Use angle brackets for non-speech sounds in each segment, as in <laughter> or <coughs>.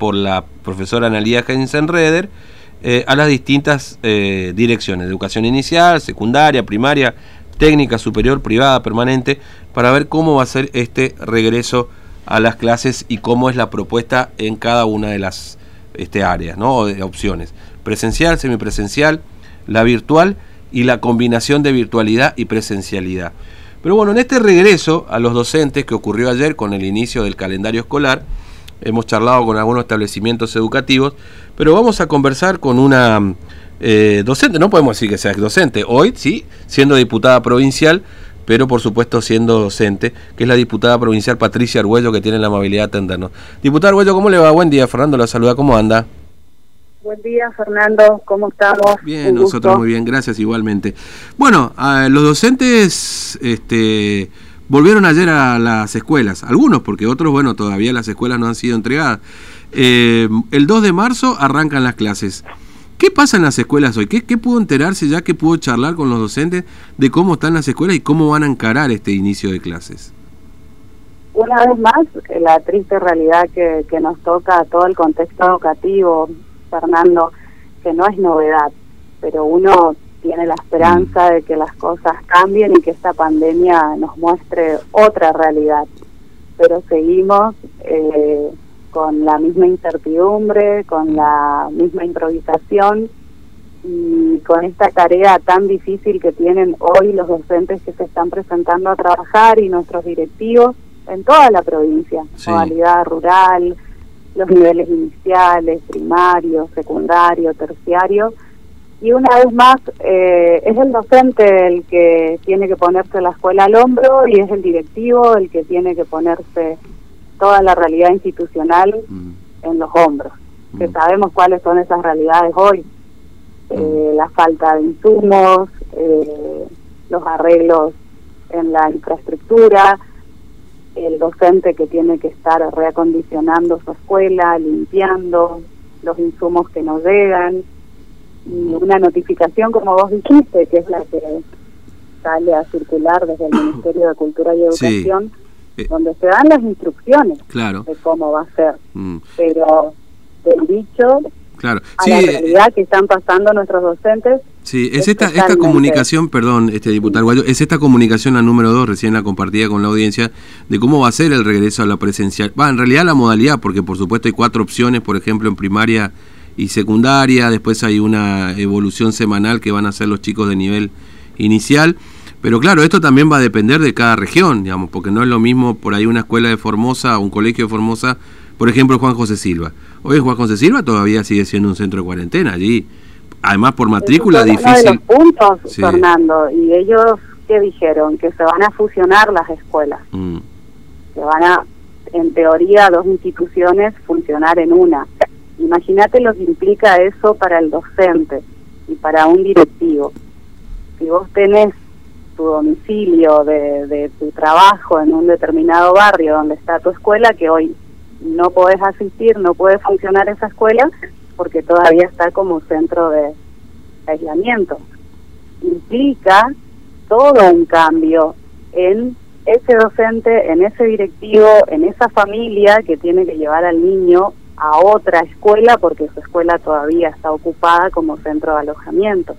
por la profesora Analia Hensenreder eh, a las distintas eh, direcciones, de educación inicial, secundaria, primaria, técnica, superior, privada, permanente, para ver cómo va a ser este regreso a las clases y cómo es la propuesta en cada una de las este, áreas, ¿no? De opciones. Presencial, semipresencial, la virtual y la combinación de virtualidad y presencialidad. Pero bueno, en este regreso a los docentes que ocurrió ayer con el inicio del calendario escolar, hemos charlado con algunos establecimientos educativos, pero vamos a conversar con una eh, docente, no podemos decir que sea docente, hoy sí, siendo diputada provincial, pero por supuesto siendo docente, que es la diputada provincial Patricia Arguello, que tiene la amabilidad de atendernos. Diputada Arguello, ¿cómo le va? Buen día, Fernando la saluda, ¿cómo anda? Buen día, Fernando. ¿Cómo estamos? Bien, nosotros muy bien, gracias igualmente. Bueno, los docentes este, volvieron ayer a las escuelas, algunos, porque otros, bueno, todavía las escuelas no han sido entregadas. Eh, el 2 de marzo arrancan las clases. ¿Qué pasa en las escuelas hoy? ¿Qué, ¿Qué pudo enterarse ya que pudo charlar con los docentes de cómo están las escuelas y cómo van a encarar este inicio de clases? Una vez más, la triste realidad que, que nos toca a todo el contexto educativo, Fernando, que no es novedad, pero uno tiene la esperanza de que las cosas cambien y que esta pandemia nos muestre otra realidad. Pero seguimos eh, con la misma incertidumbre, con la misma improvisación y con esta tarea tan difícil que tienen hoy los docentes que se están presentando a trabajar y nuestros directivos en toda la provincia, modalidad rural, los niveles iniciales, primario, secundario, terciario. Y una vez más, eh, es el docente el que tiene que ponerse la escuela al hombro y es el directivo el que tiene que ponerse toda la realidad institucional mm. en los hombros. Que mm. sabemos cuáles son esas realidades hoy. Eh, mm. la falta de insumos, eh, los arreglos en la infraestructura, el docente que tiene que estar reacondicionando su escuela, limpiando los insumos que nos llegan, y una notificación, como vos dijiste, que es la que sale a circular desde el <coughs> Ministerio de Cultura y Educación, eh. donde se dan las instrucciones de cómo va a ser. Mm. Pero del dicho claro. a la realidad que están pasando nuestros docentes, Sí, es, esta, esta comunicación, perdón, este diputado Guayo, es esta comunicación la número dos, recién la compartida con la audiencia, de cómo va a ser el regreso a la presencial. Va, en realidad la modalidad, porque por supuesto hay cuatro opciones, por ejemplo, en primaria y secundaria, después hay una evolución semanal que van a hacer los chicos de nivel inicial. Pero claro, esto también va a depender de cada región, digamos, porque no es lo mismo por ahí una escuela de Formosa o un colegio de Formosa, por ejemplo, Juan José Silva. Hoy Juan José Silva todavía sigue siendo un centro de cuarentena allí además por matrícula difícil. De puntos, Fernando, y ellos qué dijeron que se van a fusionar las escuelas, mm. que van a, en teoría, dos instituciones funcionar en una. Imagínate lo que implica eso para el docente y para un directivo. Si vos tenés tu domicilio de, de tu trabajo en un determinado barrio donde está tu escuela, que hoy no podés asistir, no puede funcionar esa escuela, porque todavía está como centro de aislamiento. Implica todo un cambio en ese docente, en ese directivo, en esa familia que tiene que llevar al niño a otra escuela porque su escuela todavía está ocupada como centro de alojamiento.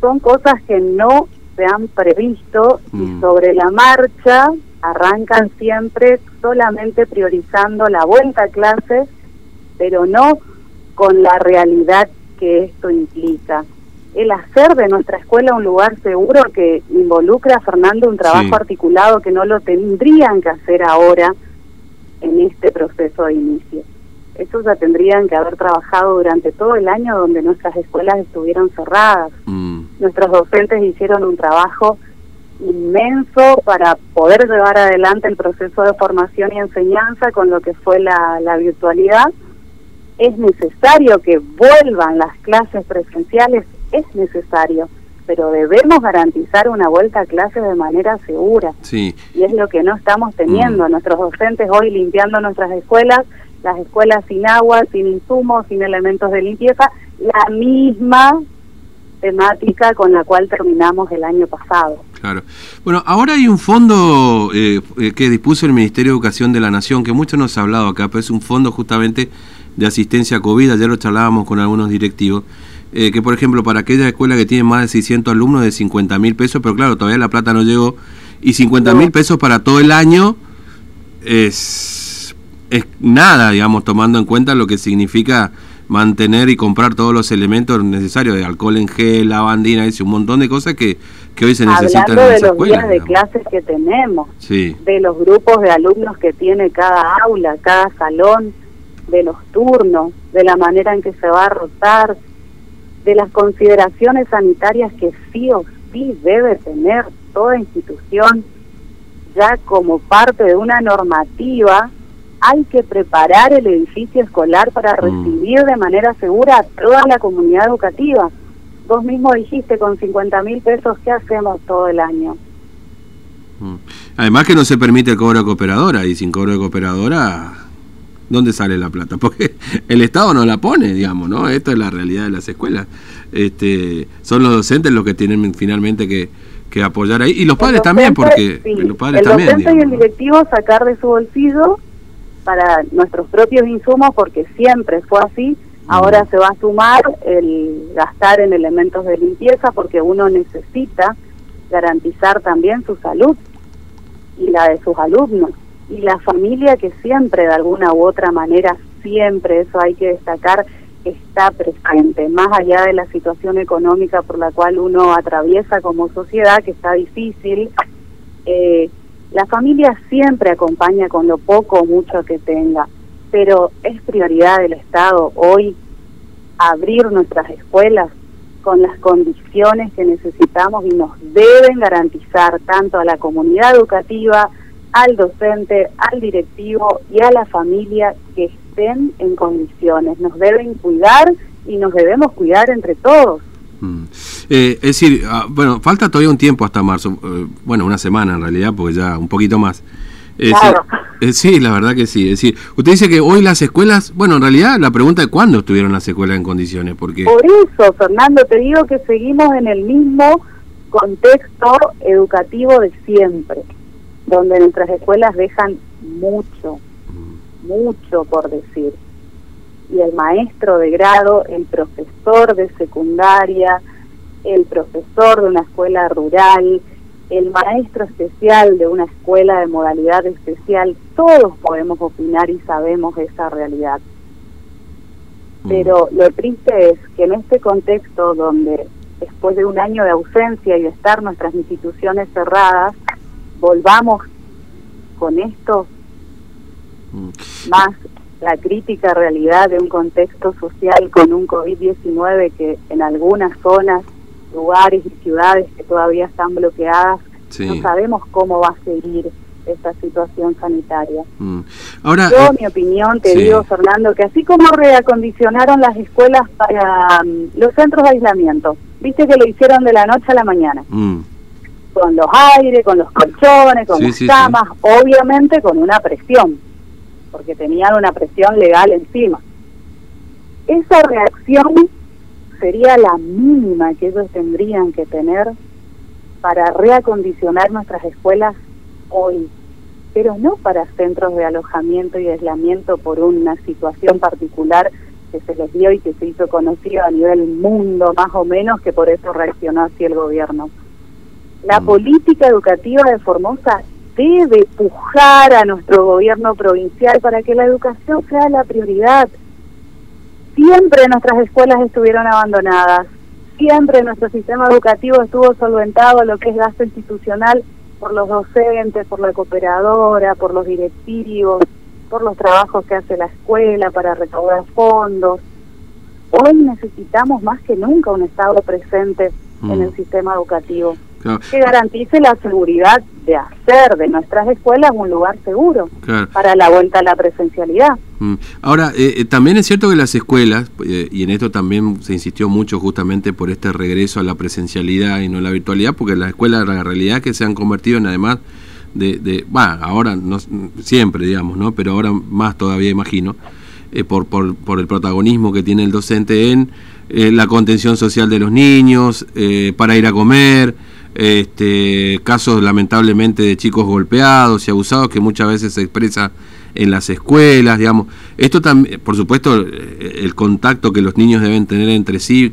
Son cosas que no se han previsto y mm. sobre la marcha arrancan siempre solamente priorizando la vuelta a clases, pero no con la realidad que esto implica. El hacer de nuestra escuela un lugar seguro que involucra a Fernando un trabajo articulado que no lo tendrían que hacer ahora en este proceso de inicio. Eso ya tendrían que haber trabajado durante todo el año donde nuestras escuelas estuvieron cerradas. Mm. Nuestros docentes hicieron un trabajo inmenso para poder llevar adelante el proceso de formación y enseñanza con lo que fue la, la virtualidad es necesario que vuelvan las clases presenciales, es necesario, pero debemos garantizar una vuelta a clases de manera segura. Sí. Y es lo que no estamos teniendo. Mm. Nuestros docentes hoy limpiando nuestras escuelas, las escuelas sin agua, sin insumos, sin elementos de limpieza, la misma temática con la cual terminamos el año pasado. Claro. Bueno, ahora hay un fondo eh, que dispuso el Ministerio de Educación de la Nación, que mucho nos ha hablado acá, pero es un fondo justamente de asistencia COVID, ayer lo charlábamos con algunos directivos, eh, que por ejemplo para aquella escuela que tiene más de 600 alumnos de 50 mil pesos, pero claro, todavía la plata no llegó, y 50 mil pesos para todo el año es, es nada, digamos, tomando en cuenta lo que significa mantener y comprar todos los elementos necesarios de alcohol en gel, lavandina, y un montón de cosas que, que hoy se necesitan en de los días de clases que tenemos, de los grupos de alumnos que tiene cada aula, cada salón, de los turnos, de la manera en que se va a rotar, de las consideraciones sanitarias que sí o sí debe tener toda institución, ya como parte de una normativa, hay que preparar el edificio escolar para mm. recibir de manera segura a toda la comunidad educativa. Vos mismo dijiste, con 50 mil pesos, ¿qué hacemos todo el año? Mm. Además que no se permite el cobro de cooperadora, y sin cobro de cooperadora, ¿dónde sale la plata? <laughs> Porque el Estado no la pone, digamos, ¿no? Esto es la realidad de las escuelas. Este, son los docentes los que tienen finalmente que, que apoyar ahí, y los padres también, porque los padres el también. docente y el directivo sacar de su bolsillo para nuestros propios insumos, porque siempre fue así, ahora se va a sumar el gastar en elementos de limpieza, porque uno necesita garantizar también su salud y la de sus alumnos. Y la familia que siempre de alguna u otra manera siempre eso hay que destacar está presente. Más allá de la situación económica por la cual uno atraviesa como sociedad que está difícil eh, la familia siempre acompaña con lo poco o mucho que tenga pero es prioridad del Estado hoy abrir nuestras escuelas con las condiciones que necesitamos y nos deben garantizar tanto a la comunidad educativa, al docente, al directivo y a la familia que estén en condiciones. Nos deben cuidar y nos debemos cuidar entre todos. Mm. Eh, es decir, ah, bueno, falta todavía un tiempo hasta marzo, eh, bueno, una semana en realidad, porque ya un poquito más. claro. Eh, sí, la verdad que sí. Es decir, usted dice que hoy las escuelas, bueno, en realidad la pregunta es cuándo estuvieron las escuelas en condiciones, porque... Por eso, Fernando, te digo que seguimos en el mismo contexto educativo de siempre, donde nuestras escuelas dejan mucho, mucho por decir. Y el maestro de grado, el profesor de secundaria, el profesor de una escuela rural, el maestro especial de una escuela de modalidad especial, todos podemos opinar y sabemos esa realidad. Mm. Pero lo triste es que en este contexto donde después de un año de ausencia y de estar nuestras instituciones cerradas, volvamos con esto mm. más la crítica realidad de un contexto social con un COVID-19 que en algunas zonas lugares y ciudades que todavía están bloqueadas, no sabemos cómo va a seguir esta situación sanitaria. Mm. Ahora, Yo, eh, mi opinión, te digo, Fernando, que así como reacondicionaron las escuelas para mm, los centros de aislamiento, viste que lo hicieron de la noche a la mañana, mm. con los aires, con los colchones, con las camas, obviamente con una presión, porque tenían una presión legal encima. Esa reacción sería la mínima que ellos tendrían que tener para reacondicionar nuestras escuelas hoy, pero no para centros de alojamiento y aislamiento por una situación particular que se les dio y que se hizo conocido a nivel mundo más o menos, que por eso reaccionó así el gobierno. La mm. política educativa de Formosa debe pujar a nuestro gobierno provincial para que la educación sea la prioridad Siempre nuestras escuelas estuvieron abandonadas, siempre nuestro sistema educativo estuvo solventado lo que es gasto institucional por los docentes, por la cooperadora, por los directivos, por los trabajos que hace la escuela para recaudar fondos. Hoy necesitamos más que nunca un Estado presente en el mm. sistema educativo que garantice la seguridad de hacer de nuestras escuelas un lugar seguro para la vuelta a la presencialidad. Mm. Ahora, eh, eh, también es cierto que las escuelas, eh, y en esto también se insistió mucho justamente por este regreso a la presencialidad y no a la virtualidad, porque las escuelas, la realidad que se han convertido en además de, de ahora no, siempre, digamos, ¿no? Pero ahora más todavía imagino, por, por, por el protagonismo que tiene el docente en la contención social de los niños, para ir a comer, este, casos lamentablemente de chicos golpeados y abusados que muchas veces se expresa en las escuelas, digamos. Esto también, por supuesto, el contacto que los niños deben tener entre sí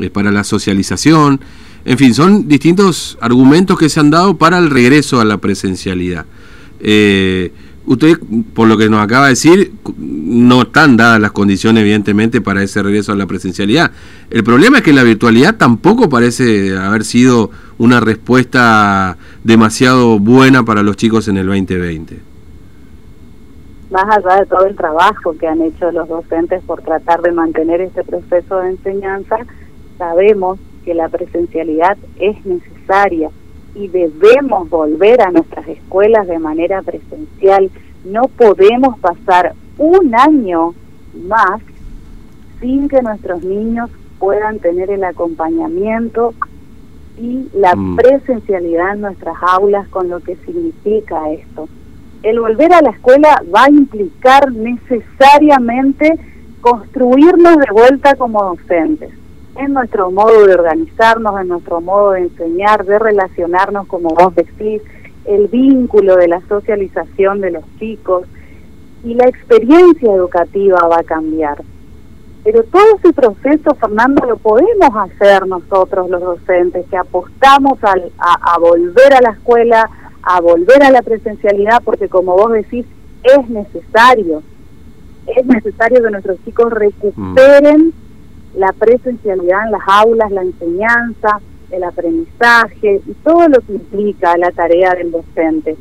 es para la socialización. En fin, son distintos argumentos que se han dado para el regreso a la presencialidad. Eh, usted, por lo que nos acaba de decir, no están dadas las condiciones, evidentemente, para ese regreso a la presencialidad. El problema es que la virtualidad tampoco parece haber sido una respuesta demasiado buena para los chicos en el 2020. Más allá de todo el trabajo que han hecho los docentes por tratar de mantener este proceso de enseñanza, sabemos que la presencialidad es necesaria y debemos volver a nuestras escuelas de manera presencial. No podemos pasar un año más sin que nuestros niños puedan tener el acompañamiento y la mm. presencialidad en nuestras aulas con lo que significa esto. El volver a la escuela va a implicar necesariamente construirnos de vuelta como docentes en nuestro modo de organizarnos, en nuestro modo de enseñar, de relacionarnos, como vos decís, el vínculo de la socialización de los chicos y la experiencia educativa va a cambiar. Pero todo ese proceso, Fernando, lo podemos hacer nosotros los docentes, que apostamos a, a volver a la escuela, a volver a la presencialidad, porque como vos decís, es necesario, es necesario que nuestros chicos recuperen la presencialidad en las aulas, la enseñanza, el aprendizaje y todo lo que implica la tarea del docente.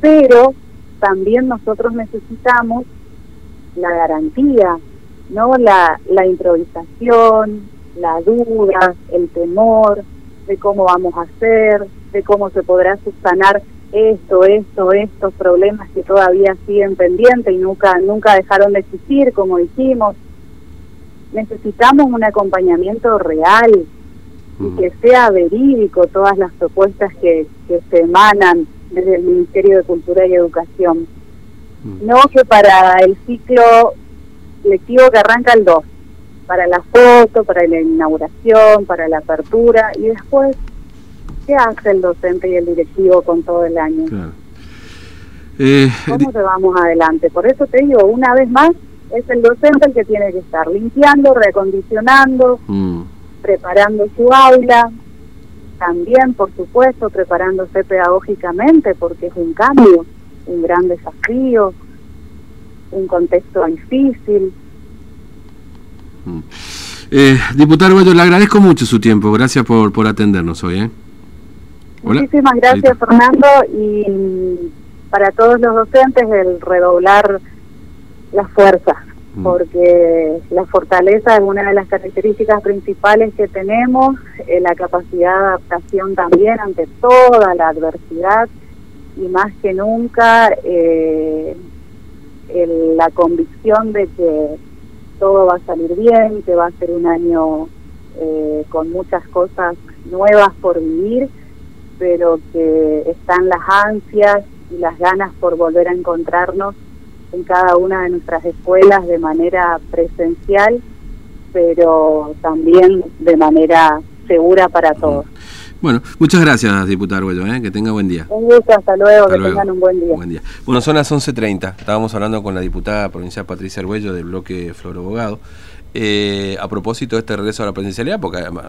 Pero también nosotros necesitamos la garantía, no la, la improvisación, la duda, el temor de cómo vamos a hacer, de cómo se podrá subsanar esto, esto, estos problemas que todavía siguen pendientes y nunca, nunca dejaron de existir, como dijimos, necesitamos un acompañamiento real y que sea verídico todas las propuestas que, que se emanan desde el Ministerio de Cultura y Educación. No que para el ciclo lectivo que arranca el 2, para la foto, para la inauguración, para la apertura y después, ¿qué hace el docente y el directivo con todo el año? Eh, ¿Cómo se vamos adelante? Por eso te digo, una vez más, es el docente el que tiene que estar limpiando, recondicionando, mm. preparando su aula, también, por supuesto, preparándose pedagógicamente, porque es un cambio, un gran desafío, un contexto difícil. Mm. Eh, diputado Arguello, le agradezco mucho su tiempo. Gracias por, por atendernos hoy. ¿eh? Muchísimas gracias, Fernando. Y para todos los docentes, el redoblar la fuerza, mm. porque la fortaleza es una de las características principales que tenemos, eh, la capacidad de adaptación también ante toda la adversidad y más que nunca eh, la convicción de que todo va a salir bien, que va a ser un año eh, con muchas cosas nuevas por vivir, pero que están las ansias y las ganas por volver a encontrarnos en cada una de nuestras escuelas de manera presencial, pero también de manera segura para todos. Bueno, muchas gracias, diputado Arguello, ¿eh? que tenga buen día. Un gusto, hasta luego, que tengan un buen día. buen día. Bueno, son las 11.30, estábamos hablando con la diputada provincial Patricia Arguello del bloque Flor Abogado, eh, a propósito de este regreso a la presencialidad, porque además